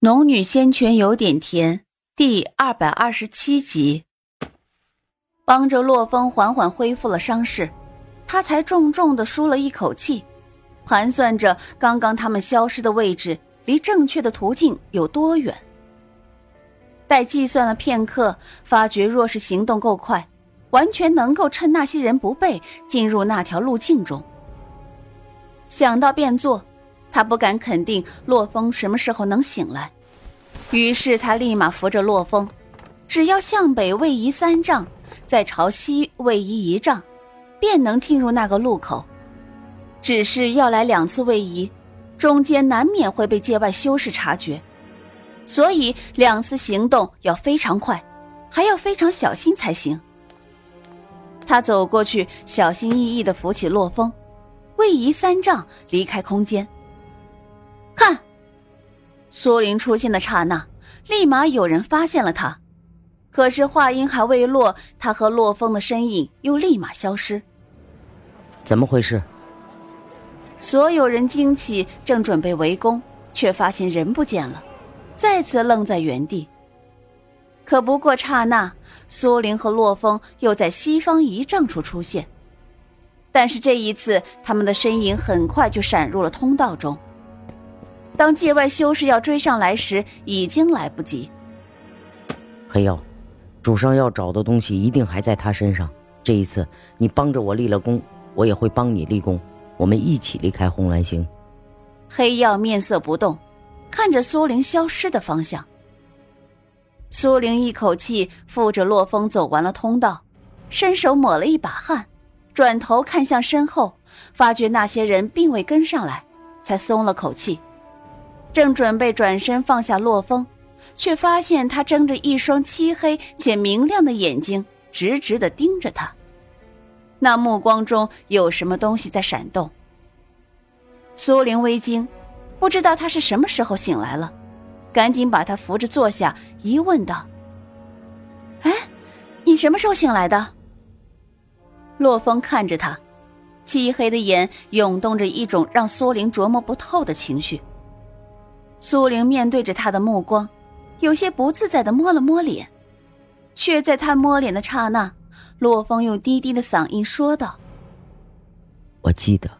《农女仙泉有点甜》第二百二十七集，帮着洛风缓缓恢复了伤势，他才重重的舒了一口气，盘算着刚刚他们消失的位置离正确的途径有多远。待计算了片刻，发觉若是行动够快，完全能够趁那些人不备进入那条路径中。想到便做。他不敢肯定洛风什么时候能醒来，于是他立马扶着洛风，只要向北位移三丈，再朝西位移一丈，便能进入那个路口。只是要来两次位移，中间难免会被界外修士察觉，所以两次行动要非常快，还要非常小心才行。他走过去，小心翼翼地扶起洛风，位移三丈，离开空间。看，苏林出现的刹那，立马有人发现了他。可是话音还未落，他和洛风的身影又立马消失。怎么回事？所有人惊起，正准备围攻，却发现人不见了，再次愣在原地。可不过刹那，苏林和洛风又在西方一丈处出现，但是这一次，他们的身影很快就闪入了通道中。当界外修士要追上来时，已经来不及。黑曜，主上要找的东西一定还在他身上。这一次，你帮着我立了功，我也会帮你立功，我们一起离开红鸾星。黑曜面色不动，看着苏玲消失的方向。苏玲一口气负着洛风走完了通道，伸手抹了一把汗，转头看向身后，发觉那些人并未跟上来，才松了口气。正准备转身放下洛风，却发现他睁着一双漆黑且明亮的眼睛，直直的盯着他。那目光中有什么东西在闪动。苏玲微惊，不知道他是什么时候醒来了，赶紧把他扶着坐下，疑问道：“哎，你什么时候醒来的？”洛风看着他，漆黑的眼涌动着一种让苏玲琢磨不透的情绪。苏玲面对着他的目光，有些不自在的摸了摸脸，却在他摸脸的刹那，洛风用低低的嗓音说道：“我记得。”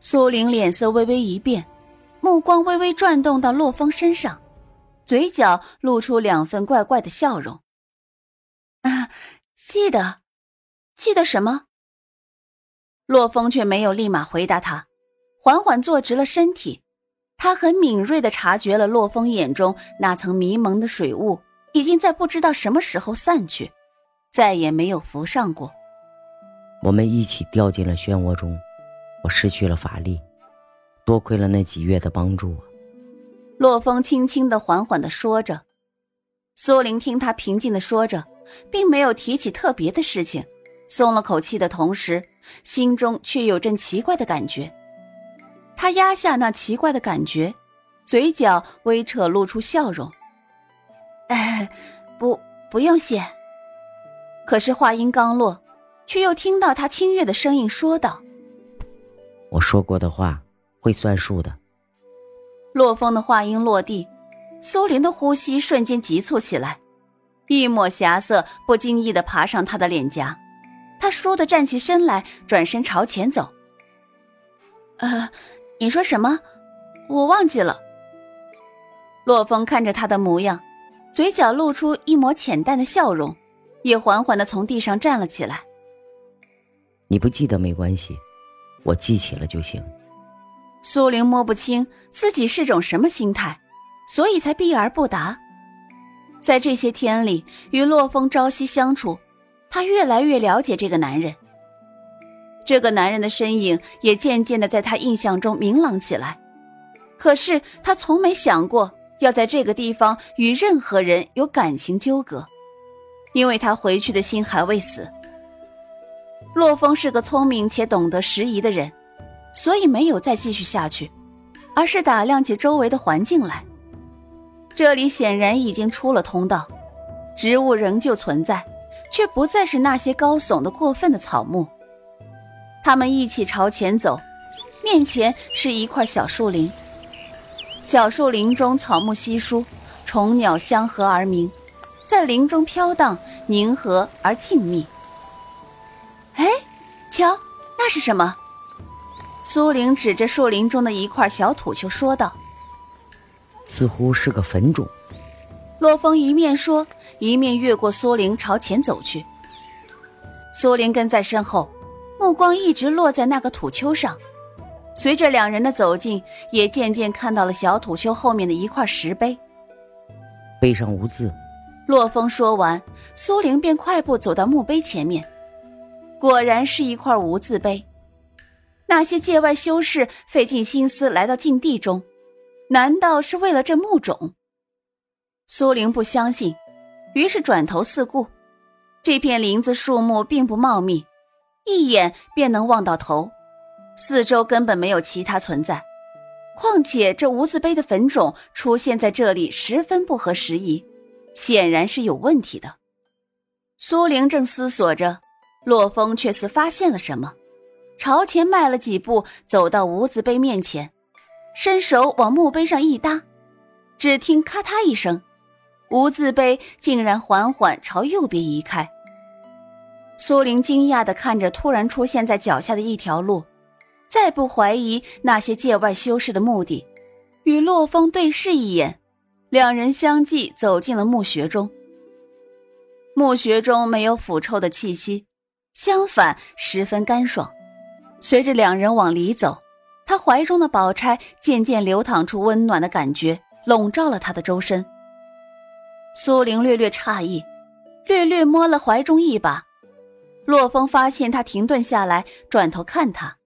苏玲脸色微微一变，目光微微转动到洛风身上，嘴角露出两分怪怪的笑容。“啊，记得，记得什么？”洛风却没有立马回答他，缓缓坐直了身体。他很敏锐的察觉了洛风眼中那层迷蒙的水雾，已经在不知道什么时候散去，再也没有浮上过。我们一起掉进了漩涡中，我失去了法力，多亏了那几月的帮助。洛风轻轻的、缓缓的说着。苏玲听他平静的说着，并没有提起特别的事情，松了口气的同时，心中却有阵奇怪的感觉。他压下那奇怪的感觉，嘴角微扯，露出笑容。哎，不，不用谢。可是话音刚落，却又听到他清越的声音说道：“我说过的话会算数的。”洛风的话音落地，苏林的呼吸瞬间急促起来，一抹霞色不经意的爬上他的脸颊。他倏地站起身来，转身朝前走。呃。你说什么？我忘记了。洛风看着他的模样，嘴角露出一抹浅淡的笑容，也缓缓的从地上站了起来。你不记得没关系，我记起了就行。苏玲摸不清自己是种什么心态，所以才避而不答。在这些天里，与洛风朝夕相处，她越来越了解这个男人。这个男人的身影也渐渐的在他印象中明朗起来，可是他从没想过要在这个地方与任何人有感情纠葛，因为他回去的心还未死。洛风是个聪明且懂得时宜的人，所以没有再继续下去，而是打量起周围的环境来。这里显然已经出了通道，植物仍旧存在，却不再是那些高耸的过分的草木。他们一起朝前走，面前是一块小树林。小树林中草木稀疏，虫鸟相和而鸣，在林中飘荡，宁和而静谧。哎，瞧，那是什么？苏玲指着树林中的一块小土丘说道：“似乎是个坟冢。”洛风一面说，一面越过苏玲朝前走去。苏玲跟在身后，目光一直落在那个土丘上。随着两人的走近，也渐渐看到了小土丘后面的一块石碑，碑上无字。洛风说完，苏玲便快步走到墓碑前面，果然是一块无字碑。那些界外修士费尽心思来到禁地中，难道是为了这墓冢？苏玲不相信，于是转头四顾。这片林子树木并不茂密，一眼便能望到头，四周根本没有其他存在。况且这无字碑的坟冢出现在这里十分不合时宜，显然是有问题的。苏玲正思索着，洛风却似发现了什么，朝前迈了几步，走到无字碑面前，伸手往墓碑上一搭，只听咔嗒一声，无字碑竟然缓缓朝右边移开。苏玲惊讶地看着突然出现在脚下的一条路，再不怀疑那些界外修士的目的，与洛风对视一眼，两人相继走进了墓穴中。墓穴中没有腐臭的气息，相反十分干爽。随着两人往里走，他怀中的宝钗渐渐流淌出温暖的感觉，笼罩了他的周身。苏玲略略诧异，略略摸了怀中一把。洛风发现他停顿下来，转头看他，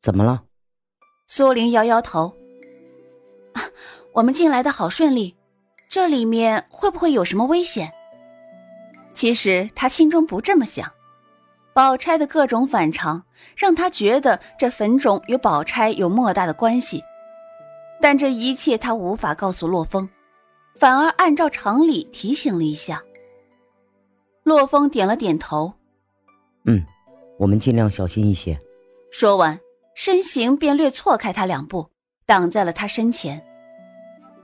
怎么了？苏玲摇摇头。我们进来的好顺利，这里面会不会有什么危险？其实他心中不这么想，宝钗的各种反常让他觉得这坟冢与宝钗有莫大的关系，但这一切他无法告诉洛风，反而按照常理提醒了一下。洛风点了点头。嗯，我们尽量小心一些。说完，身形便略错开他两步，挡在了他身前。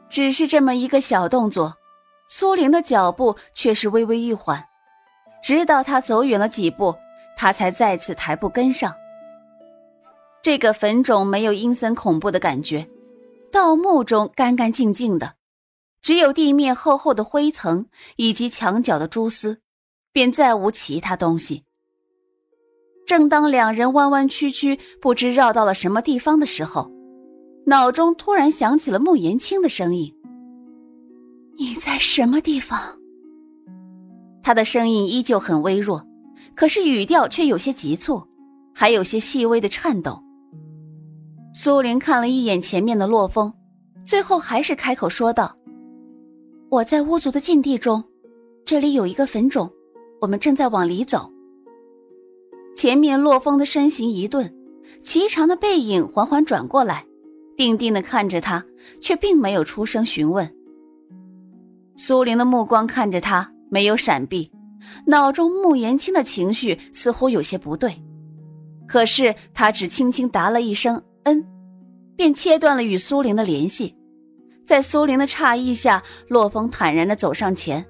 只是这么一个小动作，苏玲的脚步却是微微一缓，直到他走远了几步，他才再次抬步跟上。这个坟冢没有阴森恐怖的感觉，盗墓中干干净净的，只有地面厚厚的灰层以及墙角的蛛丝，便再无其他东西。正当两人弯弯曲曲，不知绕到了什么地方的时候，脑中突然响起了穆言青的声音：“你在什么地方？”他的声音依旧很微弱，可是语调却有些急促，还有些细微的颤抖。苏玲看了一眼前面的洛风，最后还是开口说道：“我在巫族的禁地中，这里有一个坟冢，我们正在往里走。”前面洛风的身形一顿，颀长的背影缓缓转过来，定定的看着他，却并没有出声询问。苏玲的目光看着他，没有闪避，脑中穆言青的情绪似乎有些不对，可是他只轻轻答了一声“嗯”，便切断了与苏玲的联系。在苏玲的诧异下，洛风坦然的走上前：“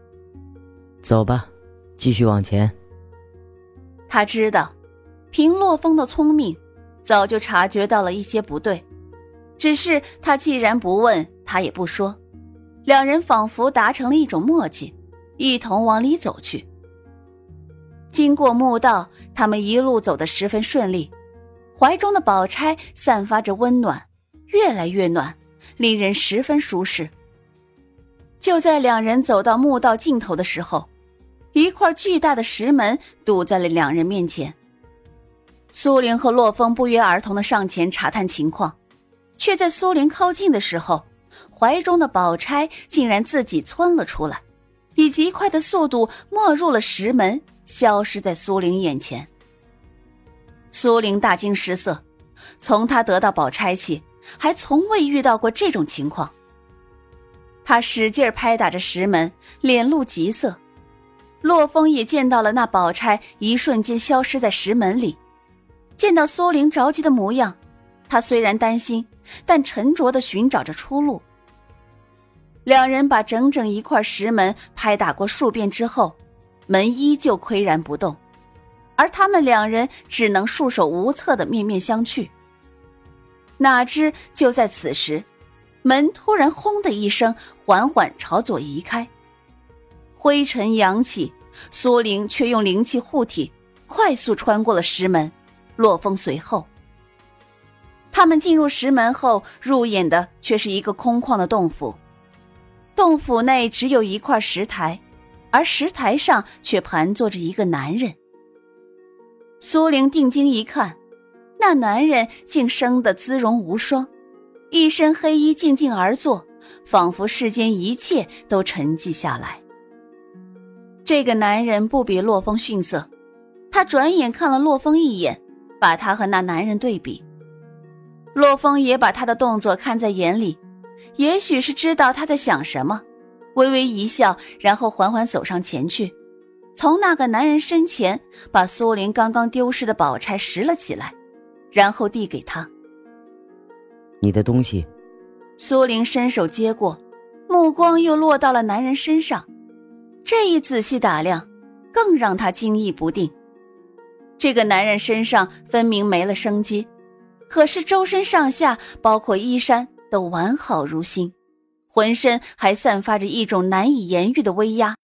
走吧，继续往前。”他知道。凭洛风的聪明，早就察觉到了一些不对，只是他既然不问，他也不说。两人仿佛达成了一种默契，一同往里走去。经过墓道，他们一路走得十分顺利，怀中的宝钗散发着温暖，越来越暖，令人十分舒适。就在两人走到墓道尽头的时候，一块巨大的石门堵在了两人面前。苏玲和洛风不约而同的上前查探情况，却在苏玲靠近的时候，怀中的宝钗竟然自己窜了出来，以极快的速度没入了石门，消失在苏玲眼前。苏玲大惊失色，从她得到宝钗起，还从未遇到过这种情况。她使劲拍打着石门，脸露急色。洛风也见到了那宝钗一瞬间消失在石门里。见到苏玲着急的模样，他虽然担心，但沉着的寻找着出路。两人把整整一块石门拍打过数遍之后，门依旧岿然不动，而他们两人只能束手无策的面面相觑。哪知就在此时，门突然“轰”的一声，缓缓朝左移开，灰尘扬起，苏玲却用灵气护体，快速穿过了石门，洛风随后。他们进入石门后，入眼的却是一个空旷的洞府。洞府内只有一块石台，而石台上却盘坐着一个男人。苏玲定睛一看，那男人竟生得姿容无双，一身黑衣，静静而坐，仿佛世间一切都沉寂下来。这个男人不比洛风逊色，他转眼看了洛风一眼，把他和那男人对比。洛风也把他的动作看在眼里。也许是知道他在想什么，微微一笑，然后缓缓走上前去，从那个男人身前把苏玲刚刚丢失的宝钗拾了起来，然后递给他。你的东西。苏玲伸手接过，目光又落到了男人身上，这一仔细打量，更让他惊异不定。这个男人身上分明没了生机，可是周身上下，包括衣衫。都完好如新，浑身还散发着一种难以言喻的威压。